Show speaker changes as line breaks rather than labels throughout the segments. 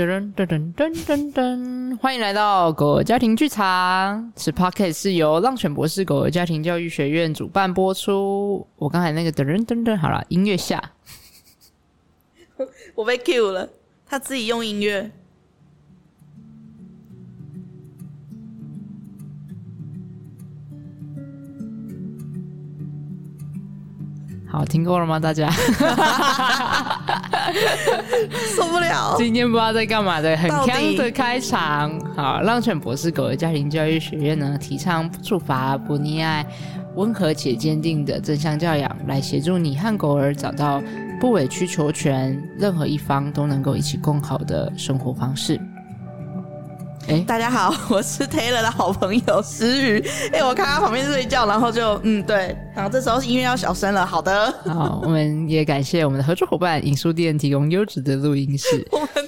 噔噔噔噔噔噔！欢迎来到狗儿家庭剧场。此 podcast 是由浪犬博士狗儿家庭教育学院主办播出。我刚才那个噔噔噔噔，好了，音乐下。
我被 cue 了，他自己用音乐。
好，听够了吗？大家
受不了。
今天不知道在干嘛的，很锵的开场。好，浪犬博士狗儿家庭教育学院呢，提倡不处罚、不溺爱，温和且坚定的正向教养，来协助你和狗儿找到不委曲求全，任何一方都能够一起共好的生活方式。
欸、大家好，我是 Taylor 的好朋友诗雨。哎、欸，我看他旁边睡觉，然后就嗯对，然后这时候音乐要小声了。好的，
好，我们也感谢我们的合作伙伴影书店提供优质的录音室。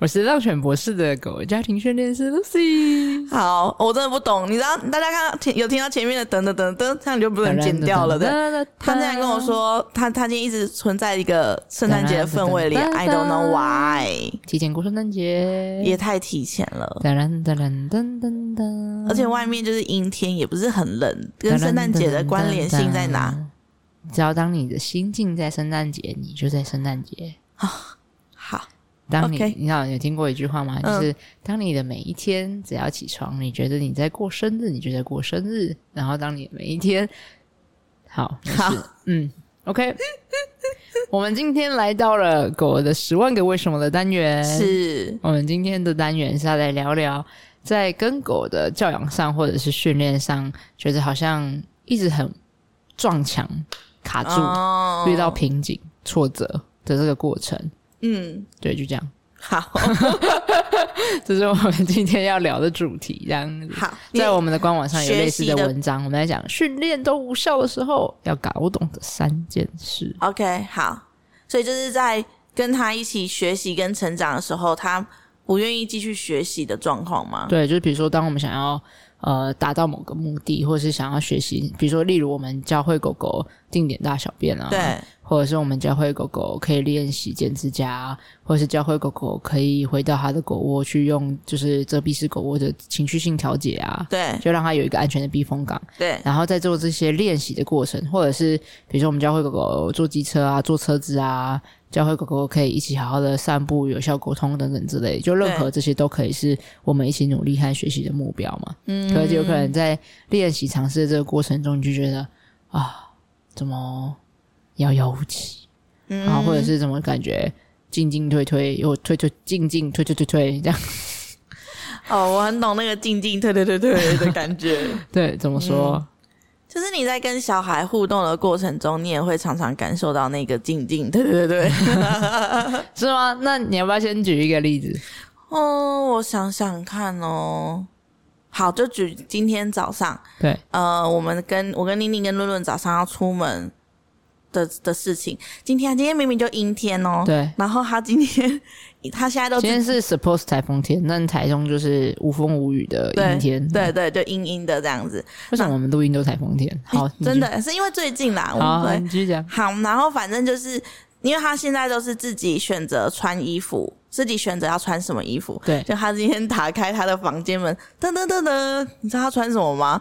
我
是浪犬博士的狗家庭训练师 Lucy。
好，我真的不懂，你知道大家看前有听到前面的噔噔噔噔，这样你就不能剪掉了的。他那天跟我说，他他今天一直存在一个圣诞节的氛围里，I don't know why。
提前过圣诞节
也太提前了。
噔噔噔噔噔噔，
而且外面就是阴天，也不是很冷，跟圣诞节的关联性在哪？
只要当你的心境在圣诞节，你就在圣诞节。
好。
当你.你知道有听过一句话吗？就是、嗯、当你的每一天只要起床，你觉得你在过生日，你就在过生日。然后当你的每一天，好，好，嗯，OK。我们今天来到了狗儿的十万个为什么的单元。
是
我们今天的单元是要来聊聊，在跟狗的教养上或者是训练上，觉得好像一直很撞墙、卡住、哦、遇到瓶颈、挫折的这个过程。嗯，对，就这样。
好，
这是我们今天要聊的主题。这样子，
好，
在我们的官网上有类似的文章，我们在讲训练都无效的时候要搞懂的三件事。
OK，好，所以就是在跟他一起学习跟成长的时候，他不愿意继续学习的状况吗？
对，就是比如说，当我们想要呃达到某个目的，或者是想要学习，比如说，例如我们教会狗狗定点大小便啊，
对。
或者是我们教会狗狗可以练习剪指甲，或者是教会狗狗可以回到它的狗窝去用，就是遮蔽式狗窝的情绪性调节啊，
对，
就让它有一个安全的避风港，
对。然
后在做这些练习的过程，或者是比如说我们教会狗狗坐机车啊，坐车子啊，教会狗狗可以一起好好的散步、有效沟通等等之类，就任何这些都可以是我们一起努力和学习的目标嘛。嗯，可是有可能在练习尝试的这个过程中，你就觉得啊，怎么？遥遥无期，然后或者是怎么感觉进进退退又退退进进退退退退这样。
哦，我很懂那个进进退退退退的感觉。
对，怎么说、嗯？
就是你在跟小孩互动的过程中，你也会常常感受到那个进进退退退，
是吗？那你要不要先举一个例子？
哦，我想想看哦。好，就举今天早上。
对，
呃，我们跟我跟宁宁跟论论早上要出门。的的事情，今天今天明明就阴天哦，
对，
然后他今天他现在都
今天是 suppose 台风天，但台中就是无风无雨的阴天，
对对就，阴阴的这样子。
为什么我们录音都台风天？好，
真的是因为最近啦，
好，
我们
你继续讲。
好，然后反正就是因为他现在都是自己选择穿衣服，自己选择要穿什么衣服。
对，
就他今天打开他的房间门，噔噔噔噔，你知道他穿什么吗？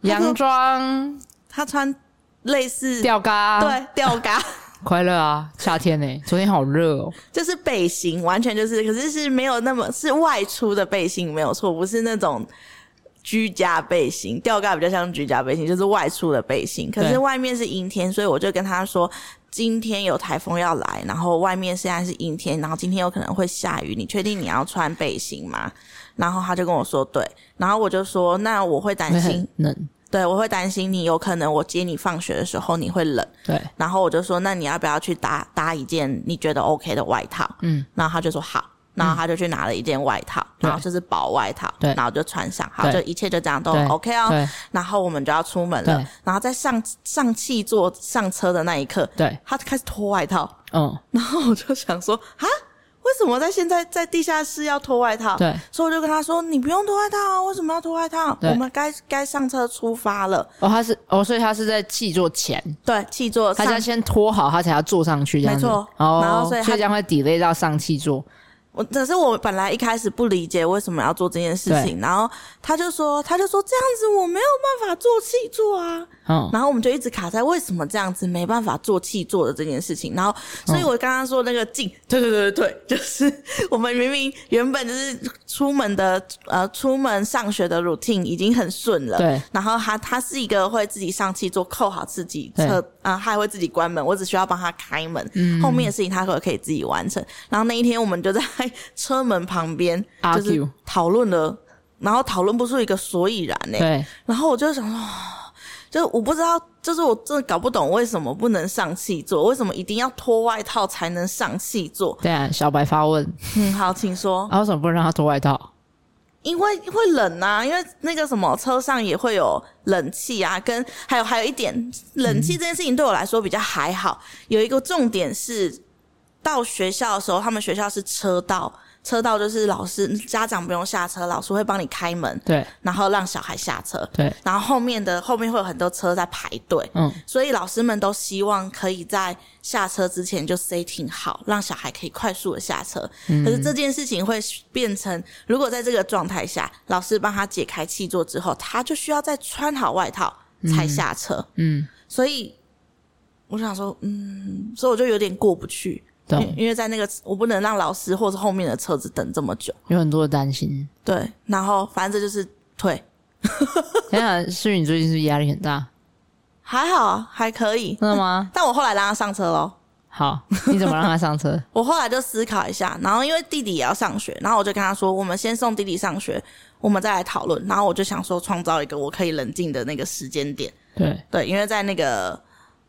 洋装，
他穿。类似
吊嘎，
对，吊嘎，
快乐啊！夏天呢、欸，昨天好热哦。
就是背心，完全就是，可是是没有那么是外出的背心，没有错，不是那种居家背心。吊嘎比较像居家背心，就是外出的背心。可是外面是阴天，所以我就跟他说，今天有台风要来，然后外面现在是阴天，然后今天有可能会下雨。你确定你要穿背心吗？然后他就跟我说对，然后我就说那我会担心冷。对，我会担心你有可能我接你放学的时候你会冷，
对，
然后我就说，那你要不要去搭搭一件你觉得 OK 的外套？嗯，然后他就说好，然后他就去拿了一件外套，嗯、然后就是薄外套，
对，
然后就穿上，好，就一切就这样都 OK 哦。然后我们就要出门了，然后在上上汽座上车的那一刻，
对，
他开始脱外套，
嗯，
然后我就想说，哈。为什么在现在在地下室要脱外套？
对，
所以我就跟他说：“你不用脱外套啊，为什么要脱外套？我们该该上车出发了。”
哦，他是哦，所以他是在气座前，
对，气座
他要先脱好，他才要坐上去，这样子。
没错。
哦，然后所以他将会 delay 到上气座。
我可是我本来一开始不理解为什么要做这件事情，然后他就说，他就说这样子我没有办法做气座啊，嗯，然后我们就一直卡在为什么这样子没办法做气做的这件事情，然后所以我刚刚说那个静，对对对对对，就是我们明明原本就是出门的呃出门上学的 routine 已经很顺了，对，然后他他是一个会自己上气做扣好自己车啊，他还会自己关门，我只需要帮他开门，嗯，后面的事情他可可以自己完成，然后那一天我们就在。在车门旁边就是讨论了，然后讨论不出一个所以然呢。对，然后我就想说，就是我不知道，就是我真的搞不懂为什么不能上气座，为什么一定要脱外套才能上气座？
对啊，小白发问。
嗯，好，请说。
啊，为什么不能让他脱外套？
因为会冷啊，因为那个什么车上也会有冷气啊，跟还有还有一点，冷气这件事情对我来说比较还好。嗯、有一个重点是。到学校的时候，他们学校是车道，车道就是老师家长不用下车，老师会帮你开门，对，然后让小孩下车，对，然后后面的后面会有很多车在排队，嗯，所以老师们都希望可以在下车之前就 setting 好，让小孩可以快速的下车。嗯，可是这件事情会变成，如果在这个状态下，老师帮他解开气座之后，他就需要再穿好外套才下车，嗯，嗯，所以我想说，嗯，所以我就有点过不去。因因为在那个，我不能让老师或是后面的车子等这么久，
有很多的担心。
对，然后反正这就是退。
天啊，诗雨，你最近是不是压力很大？
还好，还可以。
真的吗？
但我后来让他上车喽。
好，你怎么让他上车？
我后来就思考一下，然后因为弟弟也要上学，然后我就跟他说：“我们先送弟弟上学，我们再来讨论。”然后我就想说，创造一个我可以冷静的那个时间点。对对，因为在那个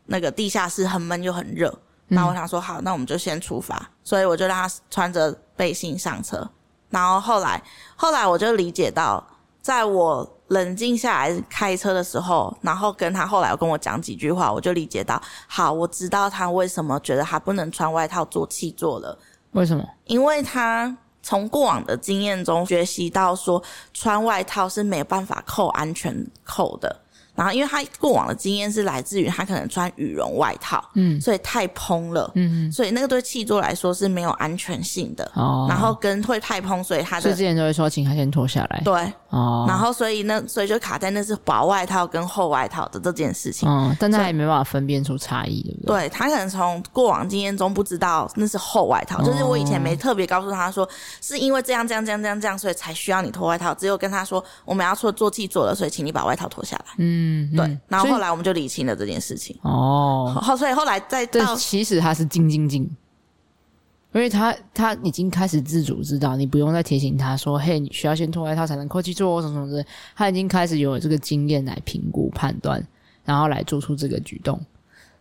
那个地下室很闷又很热。那我想说好，那我们就先出发，所以我就让他穿着背心上车。然后后来，后来我就理解到，在我冷静下来开车的时候，然后跟他后来跟我讲几句话，我就理解到，好，我知道他为什么觉得他不能穿外套做气座了。
为什么？
因为他从过往的经验中学习到说，穿外套是没办法扣安全扣的。然后，因为他过往的经验是来自于他可能穿羽绒外套，嗯，所以太蓬了，嗯，所以那个对气座来说是没有安全性的。哦，然后跟会太蓬，所以他的，
所以之前就会说请他先脱下来。
对，哦，然后所以那所以就卡在那是薄外套跟厚外套的这件事情。
哦，但他也没办法分辨出差异，对不对？
对，他可能从过往经验中不知道那是厚外套，就是我以前没特别告诉他说是因为这样这样这样这样这样，所以才需要你脱外套。只有跟他说我们要做做气座了，所以请你把外套脱下来。嗯。嗯，对，然后后来我们就理清了这件事情。哦，好，所以后来再到，
其实他是静静静，因为他他已经开始自主知道，你不用再提醒他说，嘿，你需要先脱外套才能扣去做什么什么。的，他已经开始有这个经验来评估判断，然后来做出这个举动，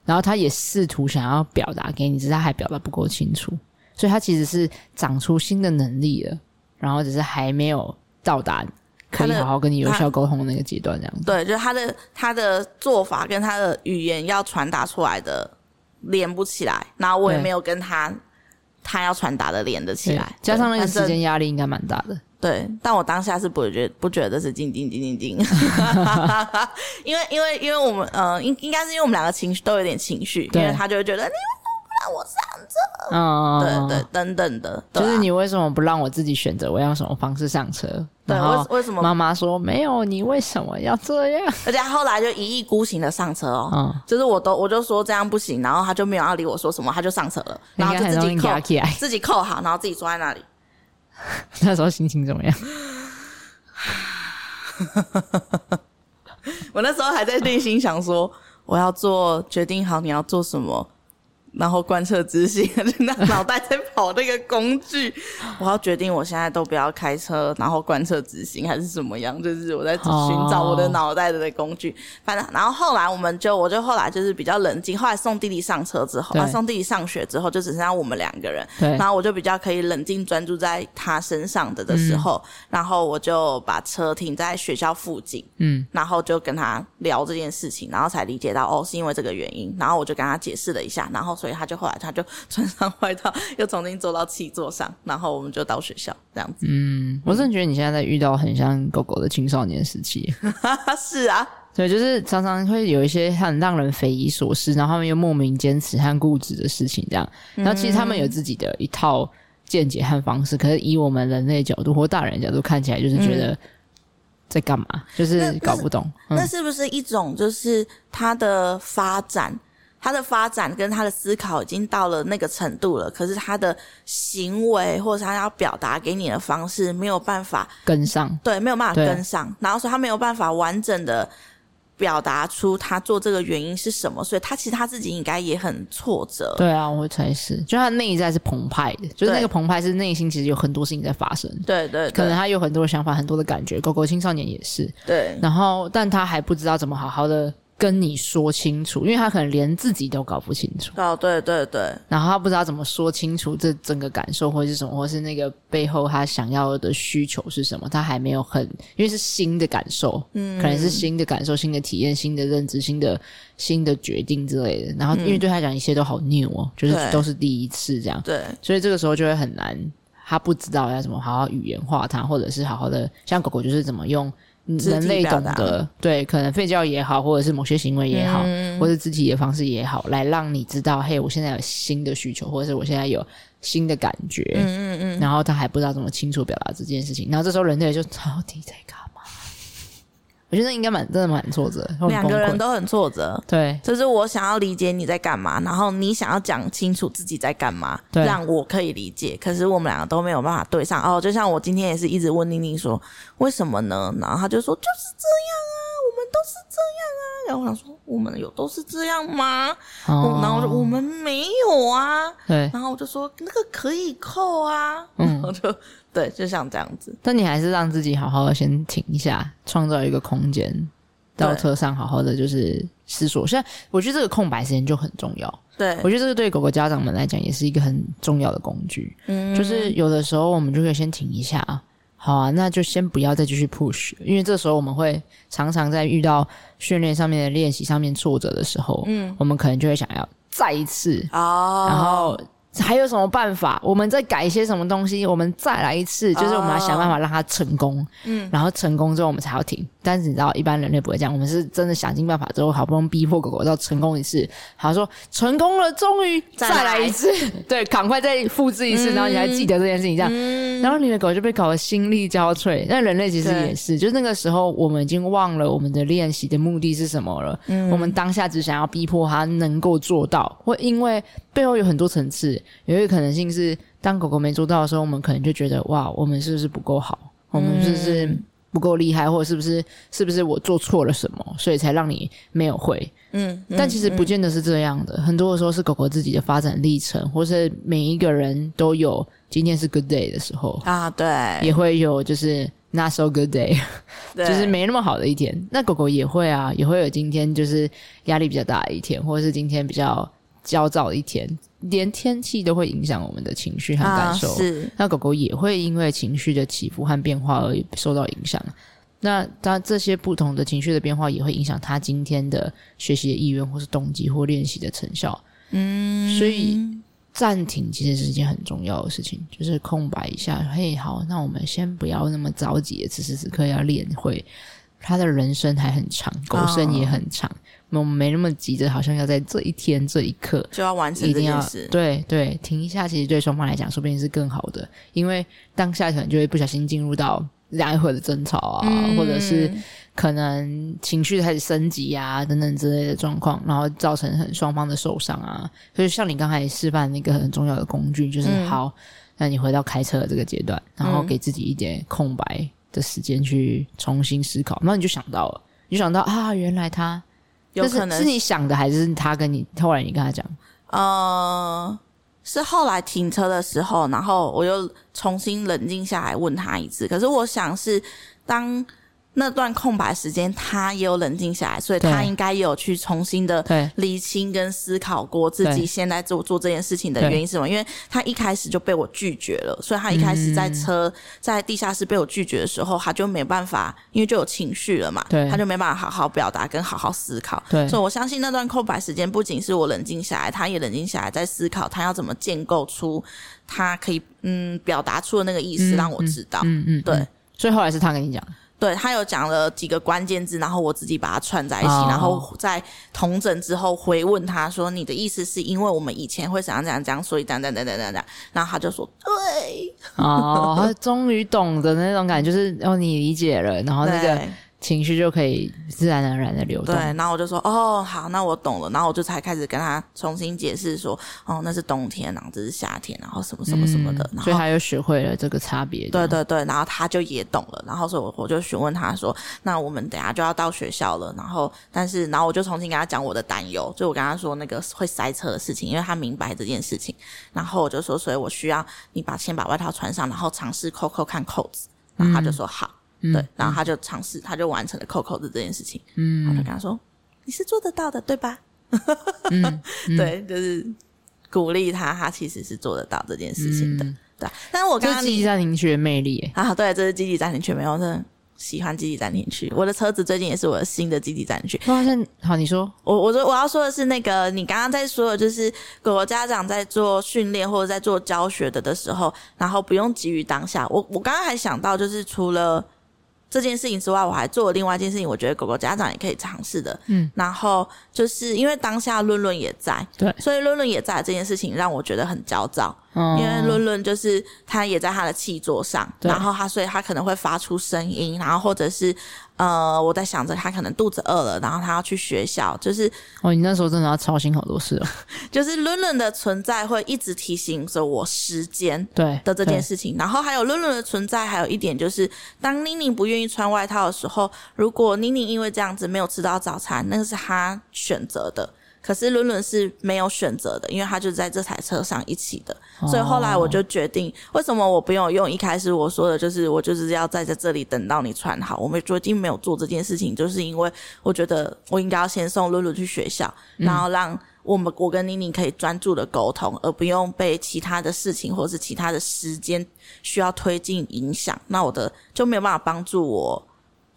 然后他也试图想要表达给你，只是他还表达不够清楚，所以他其实是长出新的能力了，然后只是还没有到达。可以好好跟你有效沟通的那个阶段，这样子。
对，就是他的他的做法跟他的语言要传达出来的连不起来，然后我也没有跟他他要传达的连得起来，
加上那个时间压力应该蛮大的。
对，但我当下是不觉得不觉得是静静静静静，因为因为因为我们呃应应该是因为我们两个情绪都有点情绪，因为他就会觉得你。让我上车，嗯，对对，等等的，
就是你为什么不让我自己选择我要什么方式上车？
对，为为什么？
妈妈说没有，你为什么要这样？
而且后来就一意孤行的上车哦，嗯，就是我都我就说这样不行，然后他就没有要理我说什么，他就上车了，然后就自己扣 自己扣好，然后自己坐在那里。
那时候心情怎么样？
我那时候还在内心想说，我要做决定好，你要做什么。然后贯彻执行，那脑袋在跑那个工具，我要决定我现在都不要开车，然后贯彻执行还是怎么样？就是我在寻找我的脑袋的那工具。反正，然后后来我们就，我就后来就是比较冷静。后来送弟弟上车之后，送弟弟上学之后，就只剩下我们两个人。对。然后我就比较可以冷静专注在他身上的的时候，然后我就把车停在学校附近。嗯。然后就跟他聊这件事情，然后才理解到哦，是因为这个原因。然后我就跟他解释了一下，然后。所以他就后来他就穿上外套，又重新坐到汽座上，然后我们就到学校这样子。嗯，
我真的觉得你现在在遇到很像狗狗的青少年时期。
是啊，
对，就是常常会有一些很让人匪夷所思，然后他们又莫名坚持和固执的事情，这样。然后其实他们有自己的一套见解和方式，可是以我们人类角度或大人角度看起来，就是觉得在干嘛，嗯、就是搞不懂
那那。那是不是一种就是他的发展，他的发展跟他的思考已经到了那个程度了，可是他的行为或者他要表达给你的方式没有办法
跟上，
对，没有办法跟上，然后说他没有办法完整的。表达出他做这个原因是什么，所以他其实他自己应该也很挫折。
对啊，我猜是，就他内在是澎湃的，就是那个澎湃是内心其实有很多事情在发生。
对，对对，
可能他有很多的想法，很多的感觉。狗狗青少年也是。
对，
然后但他还不知道怎么好好的。跟你说清楚，因为他可能连自己都搞不清楚。
哦，对对对，
然后他不知道怎么说清楚这整个感受，或是什么，或是那个背后他想要的需求是什么，他还没有很，因为是新的感受，嗯，可能是新的感受、新的体验、新的认知、新的新的决定之类的。然后，因为对他讲一切都好 new 哦，就是都是第一次这样，
对，
所以这个时候就会很难，他不知道要怎么好好语言化它，或者是好好的，像狗狗就是怎么用。人类懂得，对，可能吠叫也好，或者是某些行为也好，嗯、或者肢体的方式也好，来让你知道，嘿，我现在有新的需求，或者是我现在有新的感觉，嗯嗯嗯，然后他还不知道怎么清楚表达这件事情，然后这时候人类就到底在干？我觉得应该蛮真的蛮挫折，
两个人都很挫折。
对，
就是我想要理解你在干嘛，然后你想要讲清楚自己在干嘛，对，让我可以理解。可是我们两个都没有办法对上。哦，就像我今天也是一直问宁宁说为什么呢？然后他就说就是这样啊，我们都是这样啊。然后我想说我们有都是这样吗？哦，然后我说我们没有啊。对，然后我就说那个可以扣啊。嗯，然后就。对，就像这样子。
但你还是让自己好好的先停一下，创造一个空间，到车上好好的就是思索。现在我觉得这个空白时间就很重要。
对，
我觉得这个对狗狗家长们来讲也是一个很重要的工具。嗯，就是有的时候我们就可以先停一下。好啊，那就先不要再继续 push，因为这时候我们会常常在遇到训练上面的练习上面挫折的时候，嗯，我们可能就会想要再一次哦，然后。还有什么办法？我们再改一些什么东西？我们再来一次，就是我们要想办法让它成功。嗯，然后成功之后我们才要停。但是你知道，一般人类不会这样。我们是真的想尽办法之后，好不容易逼迫狗狗到成功一次，好说成功了，终于再来一次。对，赶快再复制一次，然后你还记得这件事情，这样，然后你的狗就被搞得心力交瘁。那人类其实也是，就是那个时候我们已经忘了我们的练习的目的是什么了。嗯，我们当下只想要逼迫它能够做到，或因为背后有很多层次。有一个可能性是，当狗狗没做到的时候，我们可能就觉得哇，我们是不是不够好？我们是不是不够厉害？或者是不是是不是我做错了什么，所以才让你没有会？嗯，但其实不见得是这样的。嗯、很多的时候是狗狗自己的发展历程，或是每一个人都有今天是 good day 的时候
啊，对，
也会有就是 not so good day，就是没那么好的一天。那狗狗也会啊，也会有今天就是压力比较大的一天，或者是今天比较焦躁的一天。连天气都会影响我们的情绪和感受，啊、是。那狗狗也会因为情绪的起伏和变化而受到影响。那它这些不同的情绪的变化也会影响它今天的学习的意愿，或是动机，或练习的成效。嗯，所以暂停其实是一件很重要的事情，就是空白一下。嘿，好，那我们先不要那么着急，此时此刻要练会。他的人生还很长，狗生也很长。哦我们没那么急着，好像要在这一天这一刻
就要完成这件事。
对对，停一下，其实对双方来讲，说不定是更好的，因为当下可能就会不小心进入到来回的争吵啊，嗯、或者是可能情绪开始升级啊等等之类的状况，然后造成很双方的受伤啊。所以像你刚才示范那个很重要的工具，就是、嗯、好，那你回到开车的这个阶段，然后给自己一点空白的时间去重新思考，然后你就想到了，你就想到啊，原来他。有可能是，是你想的，还是他跟你后来你跟他讲？
呃，是后来停车的时候，然后我又重新冷静下来问他一次。可是我想是当。那段空白时间，他也有冷静下来，所以他应该也有去重新的理清跟思考过自己现在做做这件事情的原因是什么。因为他一开始就被我拒绝了，所以他一开始在车、嗯、在地下室被我拒绝的时候，他就没办法，因为就有情绪了嘛，他就没办法好好表达跟好好思考。对，所以我相信那段空白时间，不仅是我冷静下来，他也冷静下来在思考，他要怎么建构出他可以嗯表达出的那个意思，让我知道。嗯嗯，嗯，对。
所以后来是他跟你讲。
对，他有讲了几个关键字，然后我自己把它串在一起，
哦、
然后在同整之后回问他说：“你的意思是因为我们以前会怎样怎样怎样，所以等等等等等等。”然后他就说：“对。”
哦，他终于懂的那种感觉，就是哦，你理解了，然后那个。情绪就可以自然而然的流动。
对，然后我就说，哦，好，那我懂了。然后我就才开始跟他重新解释说，哦，那是冬天，然后这是夏天，然后什么什么什么的。嗯、然后
所以他又学会了这个差别。
对对对，然后他就也懂了。然后所以我我就询问他说，那我们等下就要到学校了。然后，但是，然后我就重新跟他讲我的担忧，就我跟他说那个会塞车的事情，因为他明白这件事情。然后我就说，所以我需要你把先把外套穿上，然后尝试扣扣看扣子。然后他就说好。嗯对，嗯、然后他就尝试，他就完成了扣扣的这件事情。嗯，我就跟他说：“你是做得到的，对吧？”嗯嗯、对，就是鼓励他，他其实是做得到这件事情的。嗯、对，但是我刚刚积
极暂停区的魅力
啊，对，这是积极暂停区，没有，真的喜欢积极暂停区。我的车子最近也是我的新的积极暂停区。
我发现，好，你说，
我我说我要说的是那个，你刚刚在说的就是狗狗家长在做训练或者在做教学的的时候，然后不用急于当下。我我刚刚还想到，就是除了。这件事情之外，我还做了另外一件事情，我觉得狗狗家长也可以尝试的。嗯，然后就是因为当下论论也在，
对，
所以论论也在这件事情让我觉得很焦躁。嗯，因为论论就是他也在他的气座上，然后他所以他可能会发出声音，然后或者是。呃，我在想着他可能肚子饿了，然后他要去学校，就是
哦，你那时候真的要操心好多事哦。
就是伦伦的存在会一直提醒着我时间对的这件事情，然后还有伦伦的存在，还有一点就是，当妮妮不愿意穿外套的时候，如果妮妮因为这样子没有吃到早餐，那个是他选择的。可是伦伦是没有选择的，因为他就在这台车上一起的，哦、所以后来我就决定，为什么我不用用一开始我说的，就是我就是要在在这里等到你穿好。我们决定没有做这件事情，就是因为我觉得我应该要先送伦伦去学校，嗯、然后让我们我跟妮妮可以专注的沟通，而不用被其他的事情或是其他的时间需要推进影响。那我的就没有办法帮助我。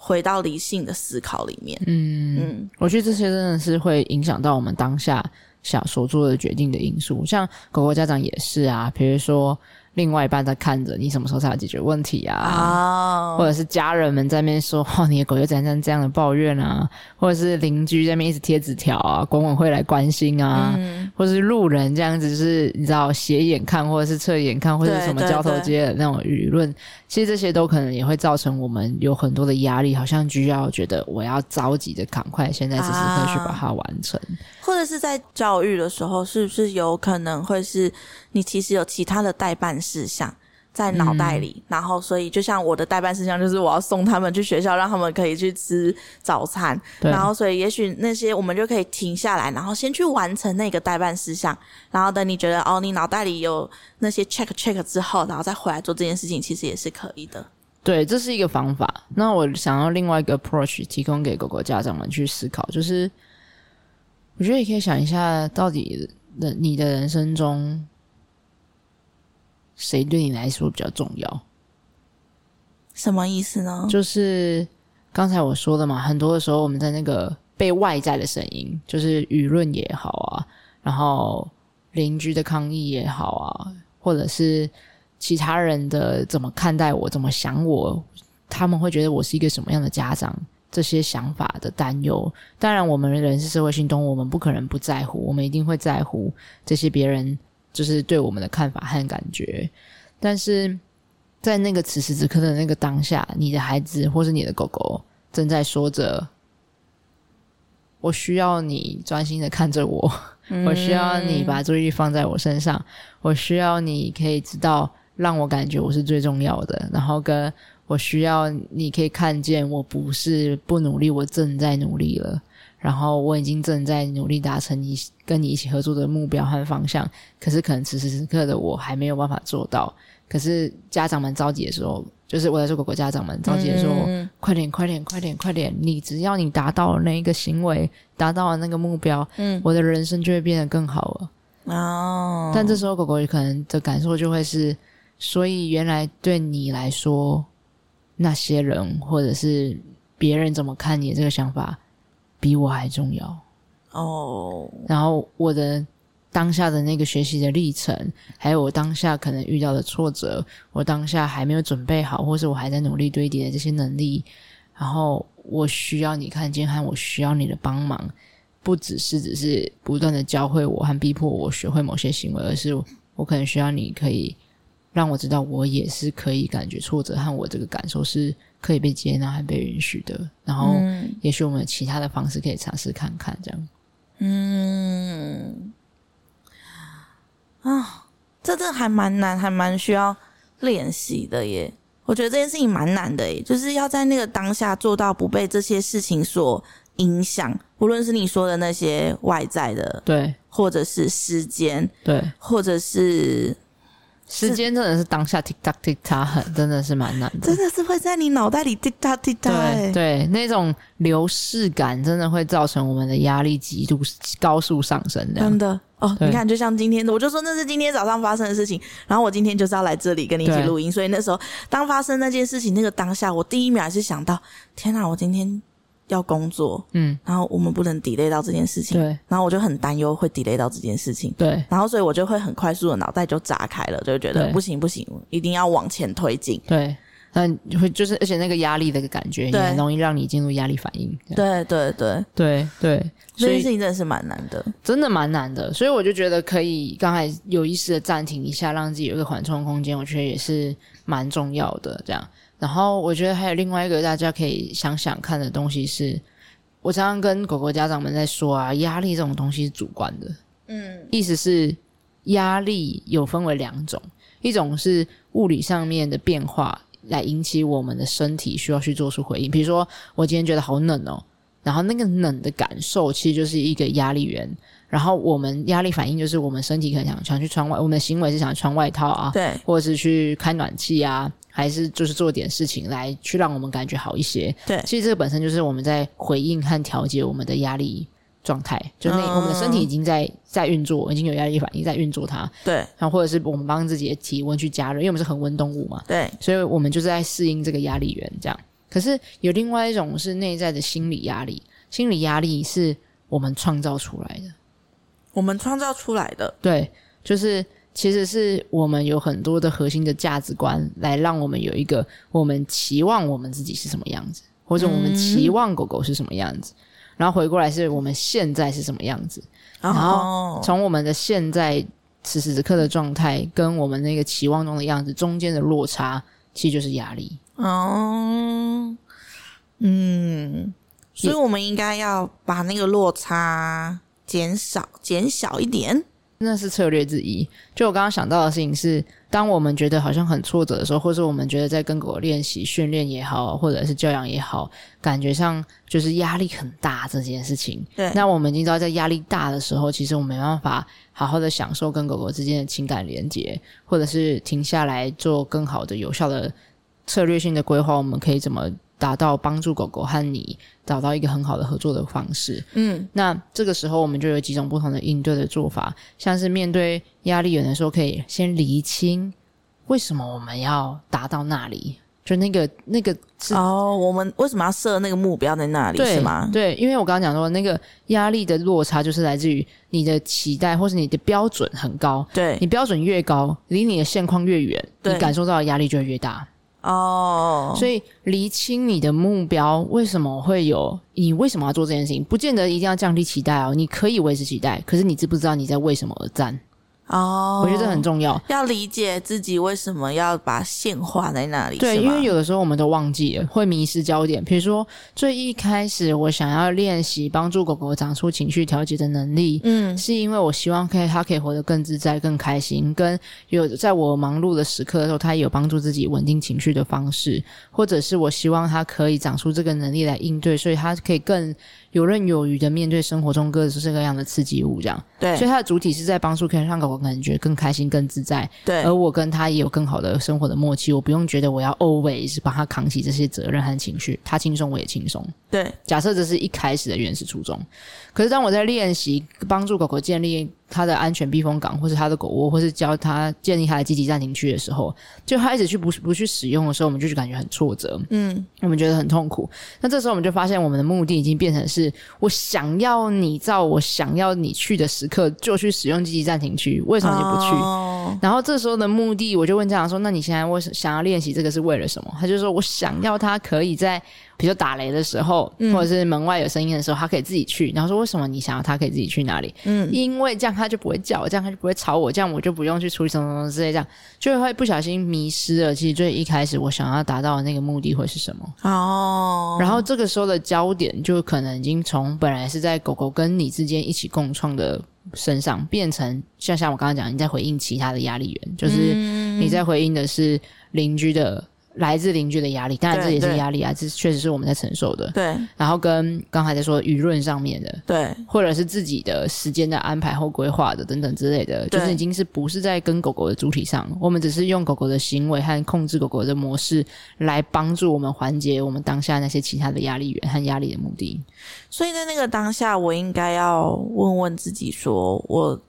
回到理性的思考里面，嗯
嗯，我觉得这些真的是会影响到我们当下想所做的决定的因素。像狗狗家长也是啊，比如说。另外一半在看着你什么时候才要解决问题啊？Oh. 或者是家人们在那边说：“哦，你的狗又怎样这样的抱怨啊？”或者是邻居在那边一直贴纸条啊，管委会来关心啊，嗯、或者是路人这样子，就是你知道斜眼看，或者是侧眼看，或者是什么交头接耳那种舆论。其实这些都可能也会造成我们有很多的压力，好像就要觉得我要着急的赶快现在此时刻去把它完成。Ah.
或者是在教育的时候，是不是有可能会是你其实有其他的代办事项在脑袋里，嗯、然后所以就像我的代办事项就是我要送他们去学校，让他们可以去吃早餐，然后所以也许那些我们就可以停下来，然后先去完成那个代办事项，然后等你觉得哦，你脑袋里有那些 check check 之后，然后再回来做这件事情，其实也是可以的。
对，这是一个方法。那我想要另外一个 approach 提供给狗狗家长们去思考，就是。我觉得也可以想一下，到底的你的人生中，谁对你来说比较重要？
什么意思呢？
就是刚才我说的嘛，很多的时候我们在那个被外在的声音，就是舆论也好啊，然后邻居的抗议也好啊，或者是其他人的怎么看待我、怎么想我，他们会觉得我是一个什么样的家长？这些想法的担忧，当然，我们人是社会性动物，我们不可能不在乎，我们一定会在乎这些别人就是对我们的看法和感觉。但是在那个此时此刻的那个当下，你的孩子或是你的狗狗正在说着：“我需要你专心的看着我，嗯、我需要你把注意力放在我身上，我需要你可以知道，让我感觉我是最重要的。”然后跟我需要你可以看见，我不是不努力，我正在努力了。然后我已经正在努力达成你跟你一起合作的目标和方向。可是可能此时此刻的我还没有办法做到。可是家长们着急的时候，就是我在说狗狗家长们着急的时候，嗯、快点，快点，快点，快点！你只要你达到了那一个行为，达到了那个目标，嗯，我的人生就会变得更好了。哦。但这时候狗狗可能的感受就会是，所以原来对你来说。那些人或者是别人怎么看你的这个想法，比我还重要哦。Oh. 然后我的当下的那个学习的历程，还有我当下可能遇到的挫折，我当下还没有准备好，或是我还在努力堆叠的这些能力，然后我需要你看见，和我需要你的帮忙，不只是只是不断的教会我和逼迫我学会某些行为，而是我可能需要你可以让我知道，我也是可以感觉挫折，和我这个感受是可以被接纳还被允许的。然后，也许我们有其他的方式可以尝试看看，这样。
嗯，啊，这这还蛮难，还蛮需要练习的耶。我觉得这件事情蛮难的耶，就是要在那个当下做到不被这些事情所影响，无论是你说的那些外在的，
对，
或者是时间，
对，
或者是。
时间真的是当下 tick tock tick tock 很真的是蛮难的，
真的是会在你脑袋里 tick tock tick tock。
对对，那种流逝感真的会造成我们的压力极度高速上升。
真的哦，你看，就像今天的，我就说那是今天早上发生的事情，然后我今天就是要来这里跟你一起录音，所以那时候当发生那件事情那个当下，我第一秒还是想到，天哪，我今天。要工作，嗯，然后我们不能 delay 到这件事情，
对，
然后我就很担忧会 delay 到这件事情，
对，
然后所以我就会很快速的脑袋就炸开了，就觉得不行不行，一定要往前推进，
对，那会就是而且那个压力的感觉也很容易让你进入压力反应，
对对对。
对对，
这件事情真的是蛮难的，
真的蛮难的，所以我就觉得可以刚才有意识的暂停一下，让自己有一个缓冲空间，我觉得也是蛮重要的，这样。然后我觉得还有另外一个大家可以想想看的东西是，我常常跟狗狗家长们在说啊，压力这种东西是主观的，嗯，意思是压力有分为两种，一种是物理上面的变化来引起我们的身体需要去做出回应，比如说我今天觉得好冷哦，然后那个冷的感受其实就是一个压力源，然后我们压力反应就是我们身体可能想想去穿外，我们的行为是想穿外套啊，
对，
或者是去开暖气啊。还是就是做点事情来去让我们感觉好一些。
对，
其实这个本身就是我们在回应和调节我们的压力状态，就那、嗯、我们的身体已经在在运作，已经有压力反应在运作它。
对，
然后或者是我们帮自己的体温去加热，因为我们是恒温动物嘛。
对，
所以我们就是在适应这个压力源这样。可是有另外一种是内在的心理压力，心理压力是我们创造出来的，
我们创造出来的。
对，就是。其实是我们有很多的核心的价值观，来让我们有一个我们期望我们自己是什么样子，或者我们期望狗狗是什么样子，嗯、然后回过来是我们现在是什么样子，哦、然后从我们的现在此时此刻的状态跟我们那个期望中的样子中间的落差，其实就是压力。
哦，嗯，所以我们应该要把那个落差减少，减小一点。
那是策略之一。就我刚刚想到的事情是，当我们觉得好像很挫折的时候，或者我们觉得在跟狗练习训练也好，或者是教养也好，感觉上就是压力很大这件事情。
对，
那我们已经知道，在压力大的时候，其实我们没办法好好的享受跟狗狗之间的情感连接，或者是停下来做更好的、有效的策略性的规划。我们可以怎么达到帮助狗狗和你找到一个很好的合作的方式。
嗯，
那这个时候我们就有几种不同的应对的做法，像是面对压力，有的时候可以先厘清为什么我们要达到那里，就那个那个是
哦，我们为什么要设那个目标在那里？
对
是吗？
对，因为我刚刚讲说，那个压力的落差就是来自于你的期待或是你的标准很高，
对，
你标准越高，离你的现况越远，你感受到的压力就会越大。
哦
所以厘清你的目标，为什么会有？你为什么要做这件事情？不见得一定要降低期待哦，你可以维持期待，可是你知不知道你在为什么而战？
哦，oh,
我觉得这很重要，
要理解自己为什么要把线画在那
里。
对，
因为有的时候我们都忘记了，会迷失焦点。比如说，最一开始我想要练习帮助狗狗长出情绪调节的能力，嗯，是因为我希望可以它可以活得更自在、更开心，跟有在我忙碌的时刻的时候，它也有帮助自己稳定情绪的方式，或者是我希望它可以长出这个能力来应对，所以它可以更。游刃有余的面对生活中各式各样的刺激物，这样。
对，
所以它的主体是在帮助可以让狗狗感觉更开心、更自在。
对，
而我跟它也有更好的生活的默契，我不用觉得我要 always 帮他扛起这些责任和情绪，他轻松我也轻松。
对，
假设这是一开始的原始初衷，可是当我在练习帮助狗狗建立它的安全避风港，或是它的狗窝，或是教它建立它的积极暂停区的时候，就开始去不不去使用的时候，我们就感觉很挫折，
嗯，
我们觉得很痛苦。那这时候我们就发现，我们的目的已经变成是我想要你照我想要你去的时刻就去使用积极暂停区，为什么你不去？哦、然后这时候的目的，我就问家长说：“那你现在为什想要练习这个是为了什么？”他就说：“我想要他可以在。”比如说打雷的时候，
嗯、
或者是门外有声音的时候，他可以自己去。然后说为什么你想要他可以自己去哪里？嗯，因为这样他就不会叫，这样他就不会吵我，这样我就不用去处理什么什么之类，这样就会不小心迷失了。其实最一开始我想要达到的那个目的会是什么？哦，然后这个时候的焦点就可能已经从本来是在狗狗跟你之间一起共创的身上，变成像像我刚刚讲，你在回应其他的压力源，就是你在回应的是邻居的。来自邻居的压力，当然这也是压力啊，这确实是我们在承受的。
对，
然后跟刚才在说舆论上面的，
对，
或者是自己的时间的安排或规划的等等之类的，就是已经是不是在跟狗狗的主体上，我们只是用狗狗的行为和控制狗狗的模式来帮助我们缓解我们当下那些其他的压力源和压力的目的。
所以在那个当下，我应该要问问自己说，我。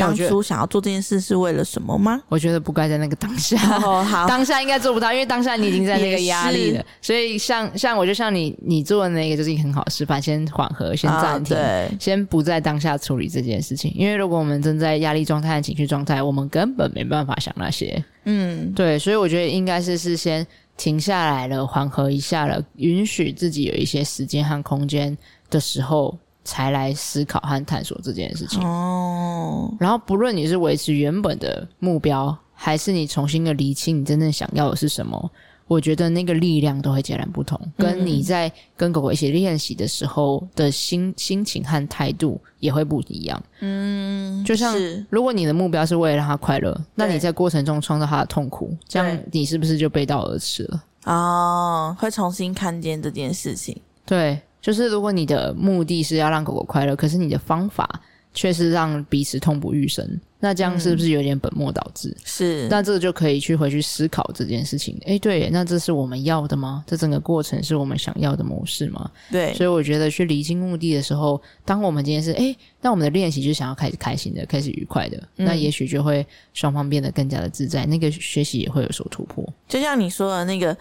当初想要做这件事是为了什么吗？
我觉得不该在那个当下，哦、好，当下应该做不到，因为当下你已经在那个压力了。所以像像我就像你你做的那个就是一个很好的示范，先缓和，先暂停，
啊、
先不在当下处理这件事情。因为如果我们正在压力状态和情绪状态，我们根本没办法想那些。嗯，对，所以我觉得应该是是先停下来了，缓和一下了，允许自己有一些时间和空间的时候。才来思考和探索这件事情哦。然后，不论你是维持原本的目标，还是你重新的厘清你真正想要的是什么，我觉得那个力量都会截然不同。跟你在跟狗狗一起练习的时候的心心情和态度也会不一样。嗯，就像如果你的目标是为了让它快乐，那你在过程中创造它的痛苦，这样你是不是就背道而驰了？
哦，会重新看见这件事情。
对。就是如果你的目的是要让狗狗快乐，可是你的方法却是让彼此痛不欲生，那这样是不是有点本末倒置？
嗯、是，
那这个就可以去回去思考这件事情。诶，对，那这是我们要的吗？这整个过程是我们想要的模式吗？
对，
所以我觉得去厘清目的的时候，当我们今天是诶，那我们的练习就想要开始开心的，开始愉快的，嗯、那也许就会双方变得更加的自在，那个学习也会有所突破。
就像你说的那个。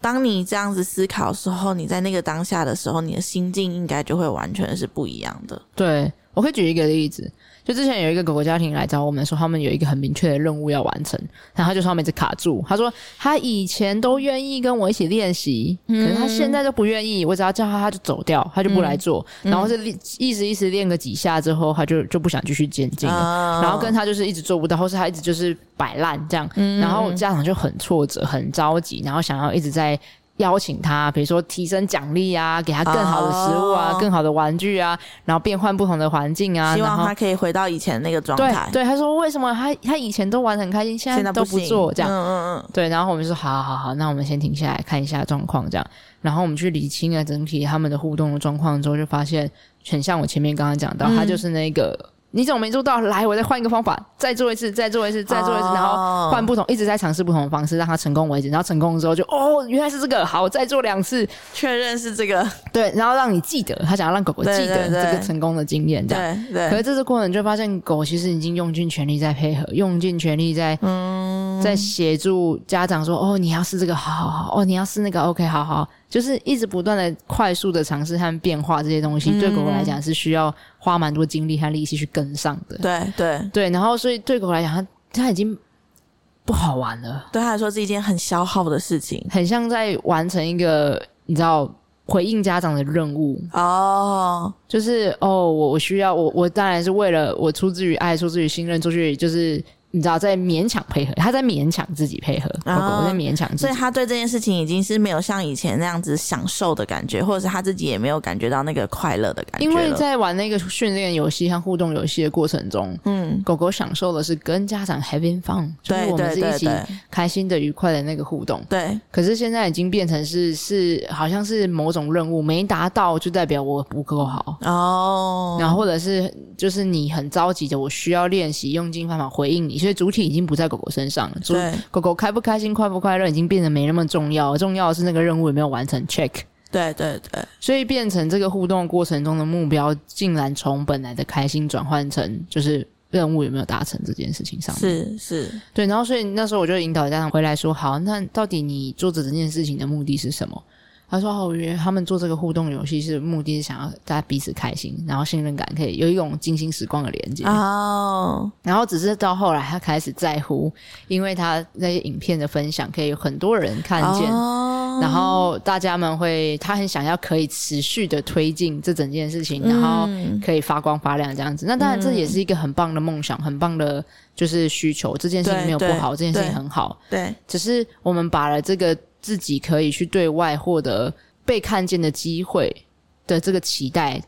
当你这样子思考的时候，你在那个当下的时候，你的心境应该就会完全是不一样的。
对，我可以举一个例子。就之前有一个狗狗家庭来找我们说，他们有一个很明确的任务要完成，然后他就说他们一直卡住。他说他以前都愿意跟我一起练习，嗯、可是他现在都不愿意。我只要叫他，他就走掉，他就不来做。嗯、然后是一直一直练个几下之后，他就就不想继续前进了。哦、然后跟他就是一直做不到，或是他一直就是摆烂这样。嗯、然后家长就很挫折、很着急，然后想要一直在。邀请他，比如说提升奖励啊，给他更好的食物啊，oh. 更好的玩具啊，然后变换不同的环境啊，
希望他可以回到以前那个状态。
对，对，他说为什么他他以前都玩的很开心，现在都不做这样？嗯嗯嗯。对，然后我们就说好好好，那我们先停下来看一下状况这样。然后我们去理清了整体他们的互动的状况之后，就发现很像我前面刚刚讲到，嗯、他就是那个。你怎么没做到？来，我再换一个方法，再做一次，再做一次，再做一次，然后换不同，一直在尝试不同的方式，让它成功为止。然后成功之后就哦，原来是这个，好，再做两次，
确认是这个，
对，然后让你记得，他想要让狗狗记得这个成功的经验，这样。
对对。
可是这次过程就发现，狗其实已经用尽全力在配合，用尽全力在嗯，在协助家长说，哦，你要试这个，好好好，哦，你要试那个，OK，好好。就是一直不断的快速的尝试和变化这些东西，嗯、对狗狗来讲是需要花蛮多精力和力气去跟上的。
对对
对，然后所以对狗来讲，它它已经不好玩了。
对它来说是一件很消耗的事情，
很像在完成一个你知道回应家长的任务哦。就是哦，我我需要我我当然是为了我出自于爱，出自于信任，出去就是。你知道，在勉强配合，他在勉强自己配合，狗狗在勉强自己，
所以他对这件事情已经是没有像以前那样子享受的感觉，或者是他自己也没有感觉到那个快乐的感觉。
因为在玩那个训练游戏和互动游戏的过程中，嗯，狗狗享受的是跟家长 having fun，就是我们是一起开心的、愉快的那个互动。
对。
可是现在已经变成是是好像是某种任务没达到，就代表我不够好哦。然后或者是就是你很着急的，我需要练习用尽办法回应你。所以主体已经不在狗狗身上了。对，狗狗开不开心、快不快乐，已经变得没那么重要。重要的是那个任务有没有完成，check。
对对对，
所以变成这个互动过程中的目标，竟然从本来的开心转换成就是任务有没有达成这件事情上面。
是是，
对。然后所以那时候我就引导家长回来说：“好，那到底你做着这件事情的目的是什么？”他说：“哦，原来他们做这个互动游戏是目的是想要大家彼此开心，然后信任感可以有一种精心时光的连接。哦，然后只是到后来他开始在乎，因为他那些影片的分享可以有很多人看见，哦，然后大家们会，他很想要可以持续的推进这整件事情，然后可以发光发亮这样子。那当然这也是一个很棒的梦想，很棒的就是需求。这件事情没有不好，这件事情很好。
对，
只是我们把了这个自己可以去对外获得被看见的机会的这个期待。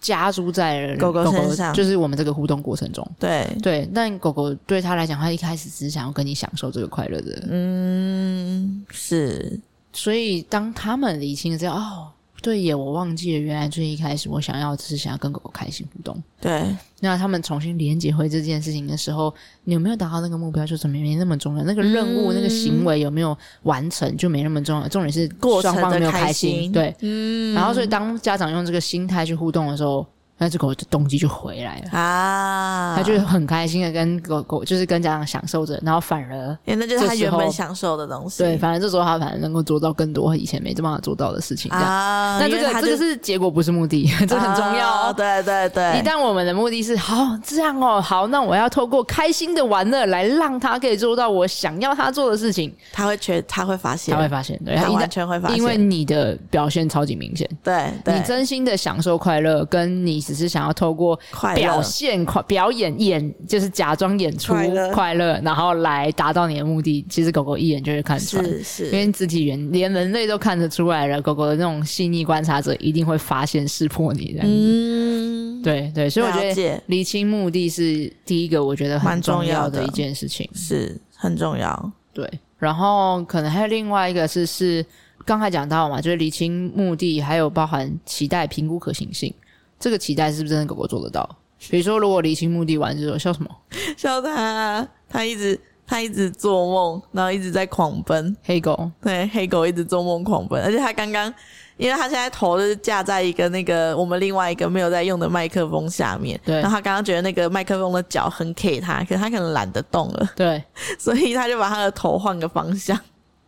加注在了狗狗身上，就是我们这个互动过程中，
对
对。但狗狗对他来讲，他一开始只是想要跟你享受这个快乐的，
嗯，是。
所以当他们理清了之后，哦。对耶，我忘记了，原来最一开始我想要只是想要跟狗狗开心互动。
对，
那他们重新连接回这件事情的时候，你有没有达到那个目标，就是没没那么重要。那个任务、嗯、那个行为有没有完成，就没那么重要。重点是双方有没有开心。对，嗯。然后，所以当家长用这个心态去互动的时候。那只狗的动机就回来了啊！他就很开心的跟狗狗，就是跟家长享受着，然后反而，
因为那就是他原本享受的东西。
对，反正这时候他反而能够做到更多以前没这办法做到的事情。这样啊，那这个这个是结果，不是目的，这很重要哦。
对对对，
一旦我们的目的是好这样哦，好，那我要透过开心的玩乐来让他可以做到我想要他做的事情，
他会觉他会发现，
他会发现，对，
他完全会发现，
因为你的表现超级明显。
对，
你真心的享受快乐，跟你只是想要透过。表现快表演演就是假装演出快乐，然后来达到你的目的。其实狗狗一眼就会看出来，是是，因为肢体语言连人类都看得出来了。狗狗的那种细腻观察者一定会发现识破你这样子。嗯，对对，所以我觉得厘清目的是第一个，我觉得很重要的一件事情，
是很重要。
对，然后可能还有另外一个是是刚才讲到嘛，就是厘清目的，还有包含期待、评估可行性。这个期待是不是真的狗狗做得到？比如说，如果离清目的完之后，笑什么？
笑他，他一直他一直做梦，然后一直在狂奔。
黑狗，
对，黑狗一直做梦狂奔，而且他刚刚，因为他现在头就是架在一个那个我们另外一个没有在用的麦克风下面，对。然后他刚刚觉得那个麦克风的脚很 K 他，可是他可能懒得动了，
对，
所以他就把他的头换个方向。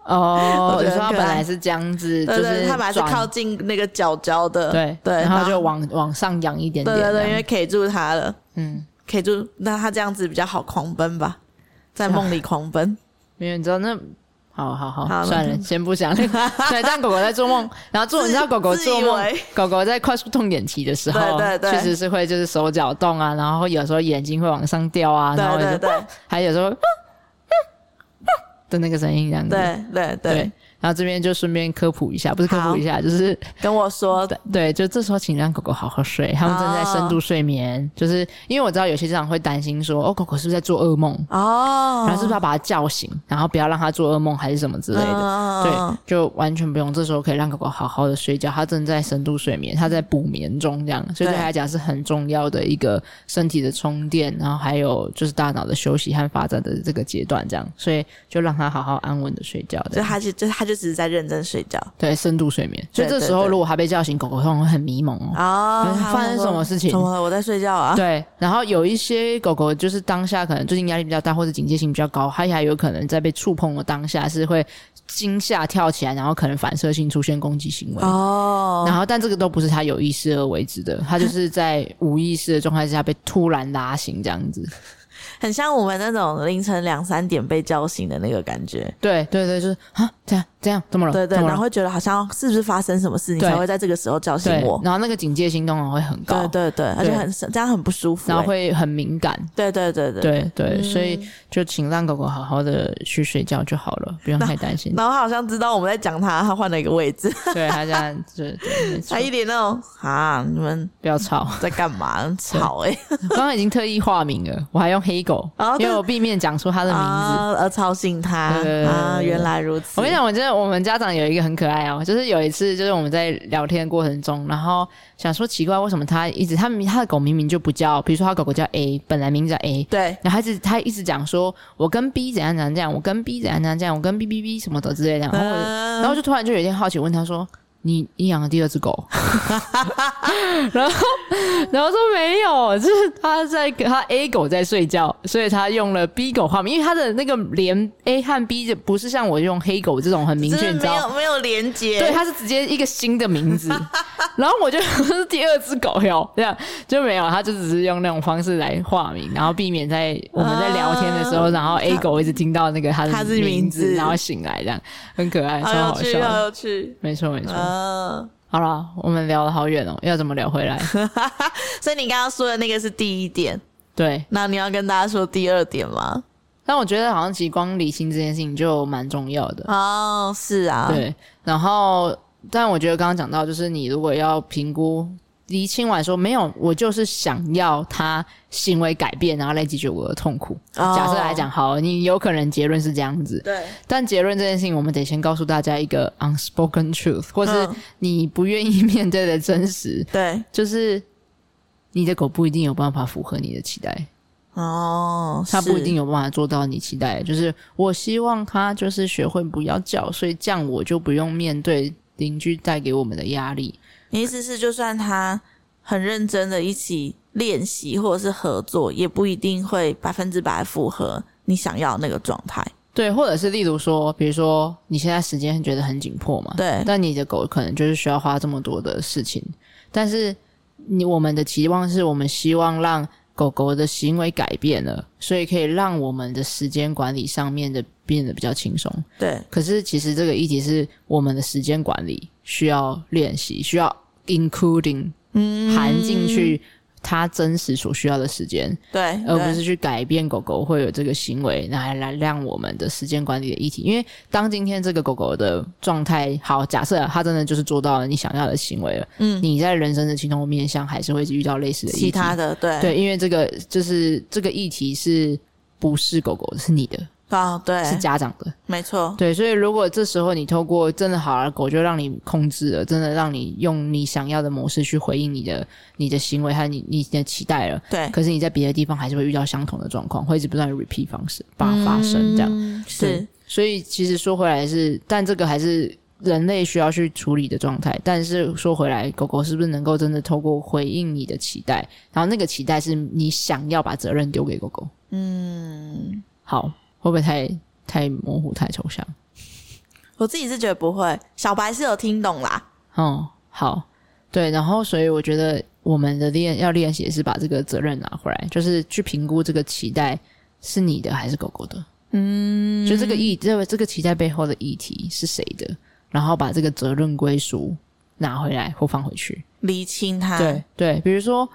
哦，我觉得他本来是这样子，就是
他本来是靠近那个角角的，
对对，然后就往往上仰一点点，
对对对，因为 K 住他了，嗯，K 住，那他这样子比较好狂奔吧，在梦里狂奔，
没有，你知道那，好好好，算了，先不讲。对，但狗狗在做梦，然后做，你知道狗狗做梦，狗狗在快速动眼期的时候，对对对，确实是会就是手脚动啊，然后有时候眼睛会往上掉啊，然后对对，还有时候。的那个声音这样子，
对对对。
然后这边就顺便科普一下，不是科普一下，就是
跟我说，
对，就这时候请让狗狗好好睡，他们正在深度睡眠。就是因为我知道有些家长会担心说，哦，狗狗是不是在做噩梦？哦，然后是不是要把它叫醒，然后不要让它做噩梦还是什么之类的？对，就完全不用。这时候可以让狗狗好好的睡觉，它正在深度睡眠，它在补眠中，这样，所以对它来讲是很重要的一个身体的充电，然后还有就是大脑的休息和发展的这个阶段，这样，所以就让它好好安稳的睡觉。
就它就就它就。只是在认真睡觉，
对，深度睡眠。所以这时候，如果他被叫醒，狗狗通常会很迷蒙哦。哦，发生什么事情？
怎么了？我在睡觉啊。
对，然后有一些狗狗就是当下可能最近压力比较大，或者警戒性比较高，它还有可能在被触碰的当下是会惊吓跳起来，然后可能反射性出现攻击行为。哦，然后但这个都不是它有意识而为之的，它就是在无意识的状态之下被突然拉醒这样子。
很像我们那种凌晨两三点被叫醒的那个感觉。
对对对，就是啊，这样这样，怎么了？
对对，然后会觉得好像是不是发生什么事，你才会在这个时候叫醒我。
然后那个警戒心通常会很高。
对对对，而且很这样很不舒服，
然后会很敏感。
对对对对
对对，所以就请让狗狗好好的去睡觉就好了，不用太担心。
然后他好像知道我们在讲它，它换了一个位置。
对他这样，对对，
他一脸那种啊，你们
不要吵，
在干嘛？吵哎！
刚刚已经特意化名了，我还用黑狗，因为我避免讲出它的名字
而吵醒他啊！原来如此。
我跟你讲，我觉得我们家长有一个很可爱哦，就是有一次，就是我们在聊天的过程中，然后想说奇怪，为什么他一直他他的狗明明就不叫，比如说他狗狗叫 A，本来名字叫 A，
对，
然后他一直他一直讲说，我跟 B 怎样怎样这样，我跟 B 怎样怎样这样，我跟 B B B 什么的之类的，然后然后就突然就有一天好奇问他说。你你养了第二只狗，然后然后说没有，就是他在他 A 狗在睡觉，所以他用了 B 狗画名，因为他的那个连 A 和 B 就不是像我用黑狗这种很明确，你知道？
没有没有连接，
对，他是直接一个新的名字，然后我就说是第二只狗哟，这样就没有，他就只是用那种方式来化名，然后避免在我们在聊天的时候，uh, 然后 A 狗一直听到那个他的名字，名字然后醒来，这样很可爱，超好笑，
好有趣，
没错没错。Uh,
嗯，
好了，我们聊了好远哦，要怎么聊回来？
所以你刚刚说的那个是第一点，
对。
那你要跟大家说第二点吗？
但我觉得好像其实光理性这件事情就蛮重要的
哦。是啊，
对。然后，但我觉得刚刚讲到，就是你如果要评估。厘清完说没有，我就是想要他行为改变，然后来解决我的痛苦。Oh. 假设来讲，好，你有可能结论是这样子，
对。
但结论这件事情，我们得先告诉大家一个 unspoken truth，或是你不愿意面对的真实。
对，
就是你的狗不一定有办法符合你的期待。
哦，oh,
他不一定有办法做到你期待。就是我希望他就是学会不要叫，所以这样我就不用面对邻居带给我们的压力。
你意思是，就算他很认真的一起练习或者是合作，也不一定会百分之百符合你想要的那个状态。
对，或者是例如说，比如说你现在时间觉得很紧迫嘛，
对，
但你的狗可能就是需要花这么多的事情，但是你我们的期望是我们希望让狗狗的行为改变了，所以可以让我们的时间管理上面的变得比较轻松。
对，
可是其实这个议题是我们的时间管理需要练习，需要。Including 含进去它真实所需要的时间，
对，
而不是去改变狗狗会有这个行为，来来让我们的时间管理的议题。因为当今天这个狗狗的状态好，假设它真的就是做到了你想要的行为了，嗯，你在人生的其他面向还是会遇到类似的议题，
其他的，对。
对，因为这个就是这个议题是不是狗狗，是你的。
啊，对，
是家长的，
没错，
对，所以如果这时候你透过真的好了，狗就让你控制了，真的让你用你想要的模式去回应你的你的行为和你你的期待了，
对。
可是你在别的地方还是会遇到相同的状况，会一直不断 repeat 方式把它发生这样，
嗯、是。
所以其实说回来是，但这个还是人类需要去处理的状态。但是说回来，狗狗是不是能够真的透过回应你的期待，然后那个期待是你想要把责任丢给狗狗？嗯，好。会不会太太模糊、太抽象？
我自己是觉得不会，小白是有听懂啦。
嗯，好，对，然后所以我觉得我们的练要练习是把这个责任拿回来，就是去评估这个期待是你的还是狗狗的。嗯，就这个议，这个这个期待背后的议题是谁的，然后把这个责任归属拿回来或放回去，
厘清它。
对对，比如说。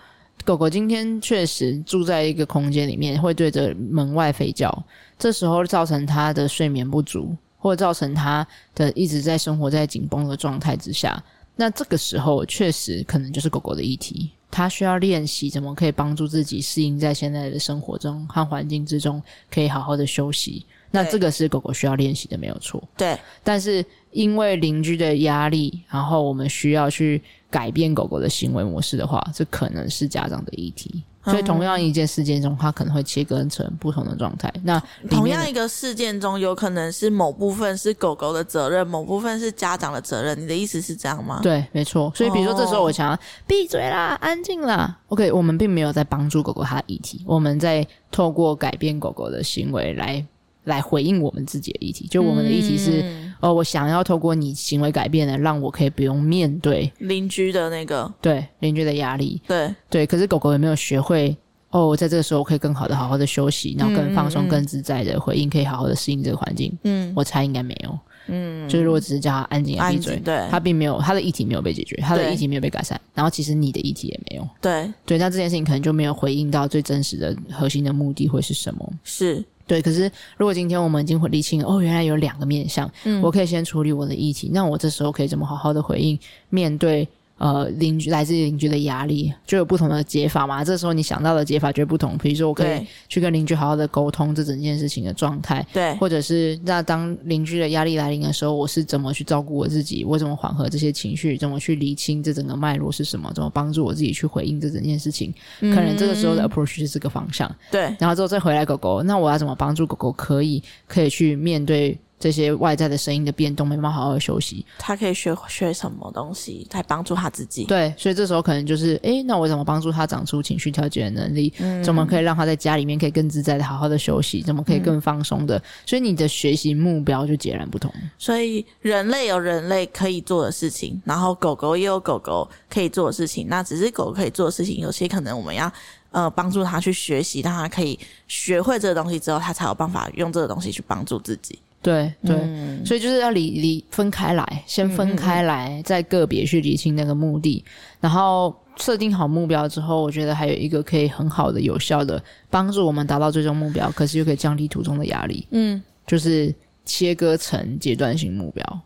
狗狗今天确实住在一个空间里面，会对着门外吠叫，这时候造成它的睡眠不足，或者造成它的一直在生活在紧绷的状态之下。那这个时候确实可能就是狗狗的议题，它需要练习怎么可以帮助自己适应在现在的生活中和环境之中，可以好好的休息。那这个是狗狗需要练习的，没有错。
对，
但是因为邻居的压力，然后我们需要去改变狗狗的行为模式的话，这可能是家长的议题。所以同样一件事件中，它可能会切割成不同的状态。那
同样一个事件中，有可能是某部分是狗狗的责任，某部分是家长的责任。你的意思是这样吗？
对，没错。所以比如说这时候我想要闭嘴啦，安静啦。OK，我们并没有在帮助狗狗它的议题，我们在透过改变狗狗的行为来。来回应我们自己的议题，就我们的议题是，嗯、哦，我想要透过你行为改变的，让我可以不用面对
邻居的那个，
对邻居的压力，
对
对。可是狗狗有没有学会？哦，我在这个时候我可以更好的好好的休息，然后更放松、嗯、更自在的回应，可以好好的适应这个环境。嗯，我猜应该没有。嗯，就是如果只是叫他安静、闭嘴，
对，
他并没有他的议题没有被解决，他的议题没有被改善，然后其实你的议题也没有。
对
对，那这件事情可能就没有回应到最真实的核心的目的会是什么？
是。
对，可是如果今天我们已经理清哦，原来有两个面向，嗯，我可以先处理我的议题，那我这时候可以怎么好好的回应面对？呃，邻居来自邻居的压力就有不同的解法嘛。这时候你想到的解法就不同。比如说，我可以去跟邻居好好的沟通这整件事情的状态，
对，
或者是那当邻居的压力来临的时候，我是怎么去照顾我自己？我怎么缓和这些情绪？怎么去理清这整个脉络是什么？怎么帮助我自己去回应这整件事情？嗯、可能这个时候的 approach 是这个方向，
对。
然后之后再回来狗狗，那我要怎么帮助狗狗可以可以去面对？这些外在的声音的变动，没办法好好休息。
他可以学学什么东西来帮助他自己？
对，所以这时候可能就是，诶，那我怎么帮助他长出情绪调节的能力？嗯，怎么可以让他在家里面可以更自在的好好的休息？怎么可以更放松的？嗯，所以你的学习目标就截然不同。
所以人类有人类可以做的事情，然后狗狗也有狗狗可以做的事情。那只是狗狗可以做的事情，有些可能我们要。呃，帮助他去学习，让他可以学会这个东西之后，他才有办法用这个东西去帮助自己。
对对，嗯、所以就是要理理分开来，先分开来，嗯、再个别去理清那个目的，然后设定好目标之后，我觉得还有一个可以很好的、有效的帮助我们达到最终目标，可是又可以降低途中的压力。嗯，就是切割成阶段性目标。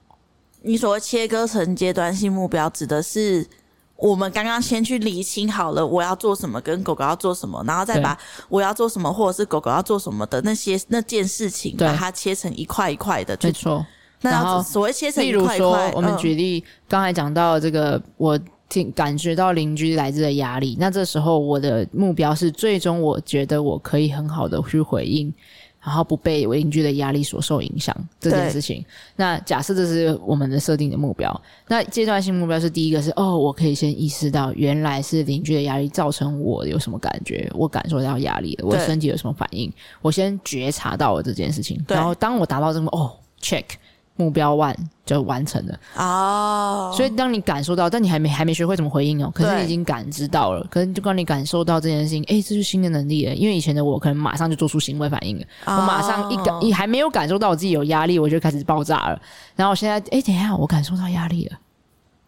你所谓切割成阶段性目标，指的是？我们刚刚先去理清好了，我要做什么，跟狗狗要做什么，然后再把我要做什么，或者是狗狗要做什么的那些那件事情，把它切成一块一块的。没错。那所谓切成一块一块，例如说，
我们举例，嗯、刚才讲到这个，我听感觉到邻居来自的压力，那这时候我的目标是，最终我觉得我可以很好的去回应。然后不被邻居的压力所受影响这件事情。那假设这是我们的设定的目标，那阶段性目标是第一个是哦，我可以先意识到原来是邻居的压力造成我有什么感觉，我感受到压力了，我身体有什么反应，我先觉察到了这件事情。然后当我达到这个哦，check。目标 one 就完成了哦，oh. 所以当你感受到，但你还没还没学会怎么回应哦，可是你已经感知到了，可能就让你感受到这件事情，哎，这是新的能力了，因为以前的我可能马上就做出行为反应了，oh. 我马上一感，一还没有感受到我自己有压力，我就开始爆炸了，然后我现在，哎，等一下，我感受到压力了，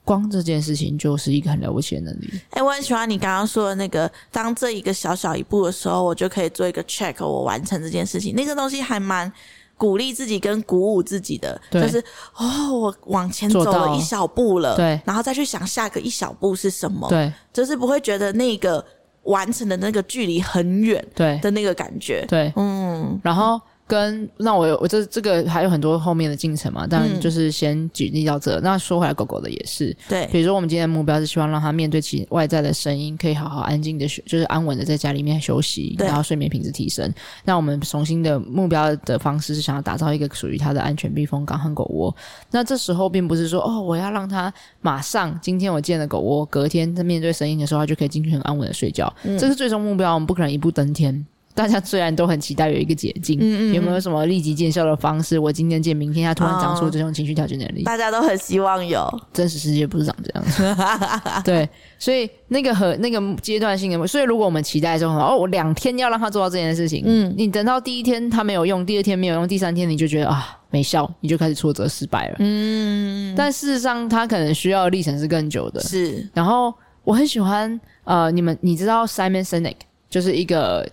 光这件事情就是一个很了不起的能力。
哎，我很喜欢你刚刚说的那个，当这一个小小一步的时候，我就可以做一个 check，我完成这件事情，那个东西还蛮。鼓励自己跟鼓舞自己的，就是哦，我往前走了一小步了，
对，
然后再去想下个一小步是什么，
对，
就是不会觉得那个完成的那个距离很远，对。的那个感觉，
对，对。嗯，然后。跟那我有我这这个还有很多后面的进程嘛，但就是先举例到这。嗯、那说回来，狗狗的也是对。比如说，我们今天的目标是希望让它面对其外在的声音，可以好好安静的学，就是安稳的在家里面休息，然后睡眠品质提升。那我们重新的目标的方式是想要打造一个属于它的安全避风港和狗窝。那这时候并不是说哦，我要让它马上今天我建了狗窝，隔天在面对声音的时候，它就可以进去很安稳的睡觉。嗯、这是最终目标，我们不可能一步登天。大家虽然都很期待有一个捷径，嗯嗯，有没有什么立即见效的方式？我今天见，明天他突然长出这种情绪调节能力，
大家都很希望有。
真实世界不是长这样子，对，所以那个和那个阶段性的，所以如果我们期待说哦，我两天要让他做到这件事情，嗯，你等到第一天他没有用，第二天没有用，第三天你就觉得啊没效，你就开始挫折失败了，嗯，但事实上他可能需要的历程是更久的，
是。
然后我很喜欢呃，你们你知道 Simon Sinek 就是一个。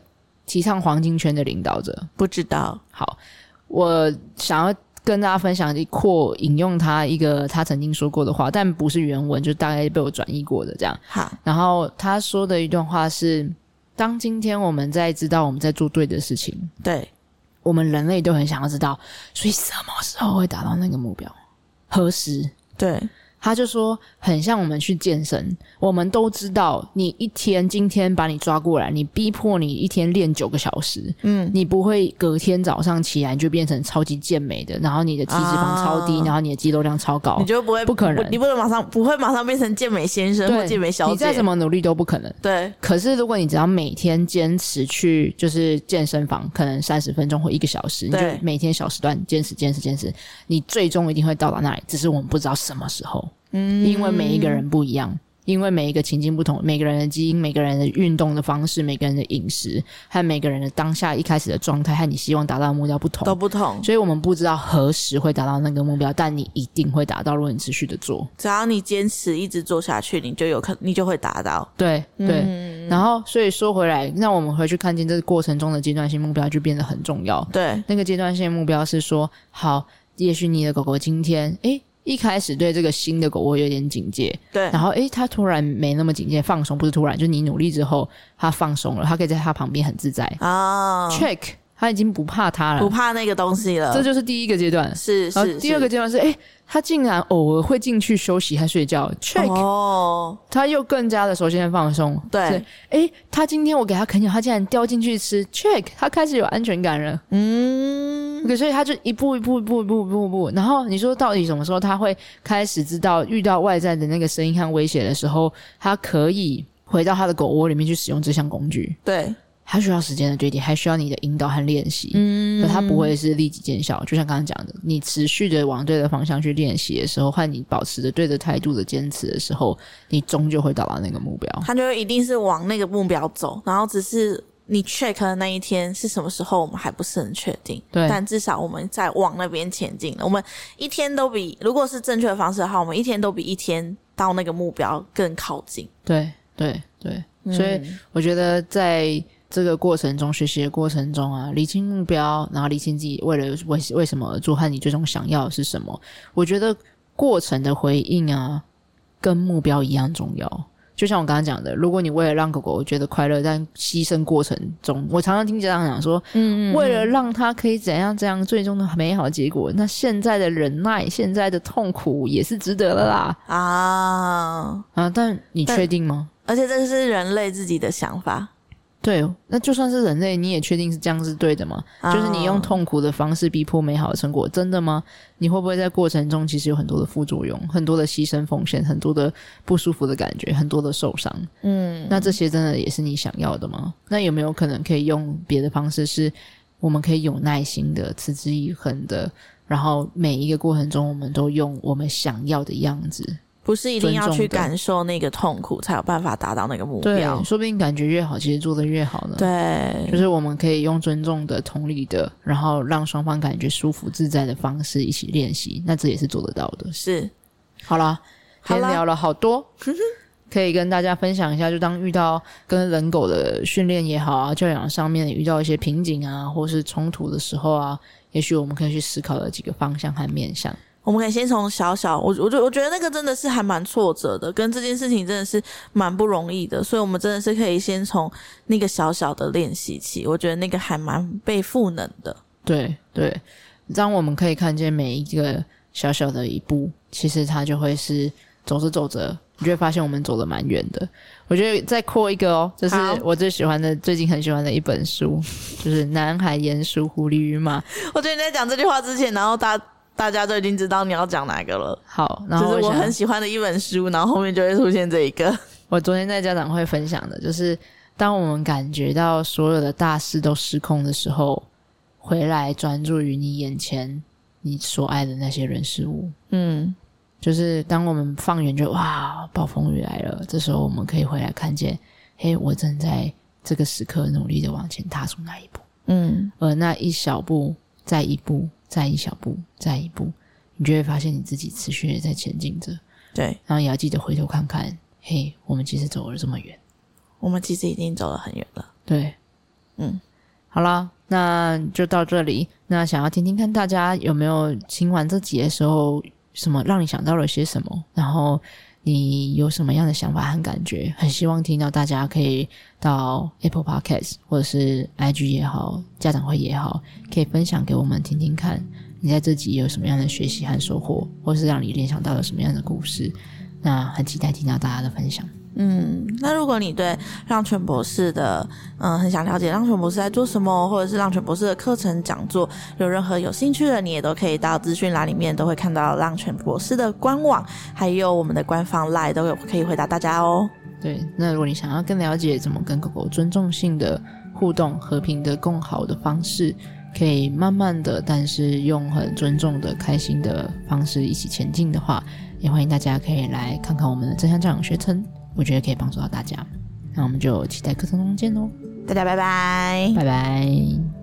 提倡黄金圈的领导者，
不知道。
好，我想要跟大家分享一括引用他一个他曾经说过的话，但不是原文，就大概被我转译过的这样。
好，
然后他说的一段话是：当今天我们在知道我们在做对的事情，
对，
我们人类都很想要知道，所以什么时候会达到那个目标？何时？
对。
他就说，很像我们去健身，我们都知道，你一天今天把你抓过来，你逼迫你一天练九个小时，嗯，你不会隔天早上起来就变成超级健美的，然后你的体脂肪超低，啊、然后你的肌肉量超高，
你就不会
不可能，
你不能马上不会马上变成健美先生或健美小姐，
你再怎么努力都不可能。
对，
可是如果你只要每天坚持去就是健身房，可能三十分钟或一个小时，你就每天小时段坚持坚持坚持，你最终一定会到达那里，只是我们不知道什么时候。嗯，因为每一个人不一样，因为每一个情境不同，每个人的基因、每个人的运动的方式、每个人的饮食，和每个人的当下一开始的状态，和你希望达到的目标不同，
都不同。所
以我们不知道何时会达到那个目标，但你一定会达到，如果你持续的做。
只要你坚持一直做下去，你就有可，你就会达到。
对对。嗯、然后，所以说回来，那我们回去看见这个过程中的阶段性目标就变得很重要。
对，
那个阶段性目标是说，好，也许你的狗狗今天，诶。一开始对这个新的狗窝有点警戒，
对，
然后诶，它突然没那么警戒，放松不是突然，就是你努力之后，它放松了，它可以在它旁边很自在啊。Oh. Check，他已经不怕它了，
不怕那个东西了。
这就是第一个阶段。
是是。
第二个阶段是，哎、欸，他竟然偶尔会进去休息还睡觉，check。哦。他又更加的熟悉放松。对。哎、欸，他今天我给他啃咬，他竟然掉进去吃，check。他开始有安全感了。嗯。所以他就一步一步一步一步一步一步，然后你说到底什么时候他会开始知道遇到外在的那个声音和威胁的时候，他可以回到他的狗窝里面去使用这项工具？对。它需要时间的堆叠，还需要你的引导和练习。嗯，可它不会是立即见效。就像刚刚讲的，你持续的往对的方向去练习的时候，和你保持着对的态度的坚持的时候，你终究会到达那个目标。它就一定是往那个目标走，然后只是你 check 的那一天是什么时候，我们还不是很确定。对，但至少我们在往那边前进了。我们一天都比，如果是正确的方式的话，我们一天都比一天到那个目标更靠近。对，对，对。嗯，所以我觉得在。这个过程中，学习的过程中啊，理清目标，然后理清自己为了为为什么而做，和你最终想要的是什么。我觉得过程的回应啊，跟目标一样重要。就像我刚刚讲的，如果你为了让狗狗觉得快乐，但牺牲过程中，我常常听家长讲说，嗯，嗯，嗯，为了让它可以怎样怎样，最终的美好结果，那现在的忍耐，现在的痛苦也是值得的啦。啊啊！但你确定吗？而且这是人类自己的想法。对，那就算是人类，你也确定是这样是对的吗？Oh. 就是你用痛苦的方式逼迫美好的成果，真的吗？你会不会在过程中其实有很多的副作用，很多的牺牲奉献，很多的不舒服的感觉，很多的受伤？嗯，那这些真的也是你想要的吗？那有没有可能可以用别的方式，是我们可以有耐心的、持之以恒的，然后每一个过程中，我们都用我们想要的样子。不是一定要去感受那个痛苦才有办法达到那个目标。对，说不定感觉越好，其实做的越好呢。对，就是我们可以用尊重的、同理的，然后让双方感觉舒服自在的方式一起练习，那这也是做得到的。是，好啦，今天聊了好多，可以跟大家分享一下。就当遇到跟人狗的训练也好啊，教养上面遇到一些瓶颈啊，或是冲突的时候啊，也许我们可以去思考的几个方向和面向。我们可以先从小小，我我觉我觉得那个真的是还蛮挫折的，跟这件事情真的是蛮不容易的，所以我们真的是可以先从那个小小的练习起，我觉得那个还蛮被赋能的。对对，当我们可以看见每一个小小的一步，其实它就会是走着走着，你就会发现我们走得蛮远的。我觉得再扩一个哦，这是我最喜欢的，最近很喜欢的一本书，就是《南海鼹鼠、狐狸与马》。我觉得你在讲这句话之前，然后大家。大家都已经知道你要讲哪个了。好，然后就是我很喜欢的一本书，然后后面就会出现这一个。我昨天在家长会分享的，就是当我们感觉到所有的大事都失控的时候，回来专注于你眼前你所爱的那些人事物。嗯，就是当我们放远，就哇，暴风雨来了，这时候我们可以回来看见，嘿，我正在这个时刻努力的往前踏出那一步。嗯，而那一小步，再一步。再一小步，再一步，你就会发现你自己持续的在前进着。对，然后也要记得回头看看，嘿，我们其实走了这么远，我们其实已经走了很远了。对，嗯，好啦，那就到这里。那想要听听看大家有没有听完这集的时候，什么让你想到了些什么？然后。你有什么样的想法和感觉？很希望听到大家可以到 Apple Podcast 或者是 IG 也好，家长会也好，可以分享给我们听听看。你在这集有什么样的学习和收获，或是让你联想到了什么样的故事？那很期待听到大家的分享。嗯，那如果你对浪犬博士的嗯很想了解浪犬博士在做什么，或者是浪犬博士的课程讲座有任何有兴趣的，你也都可以到资讯栏里面都会看到浪犬博士的官网，还有我们的官方 LINE 都有可以回答大家哦。对，那如果你想要更了解怎么跟狗狗尊重性的互动、和平的共好的方式，可以慢慢的，但是用很尊重的、开心的方式一起前进的话，也欢迎大家可以来看看我们的正向教养学程。我觉得可以帮助到大家，那我们就期待课程中见喽！大家拜拜，拜拜。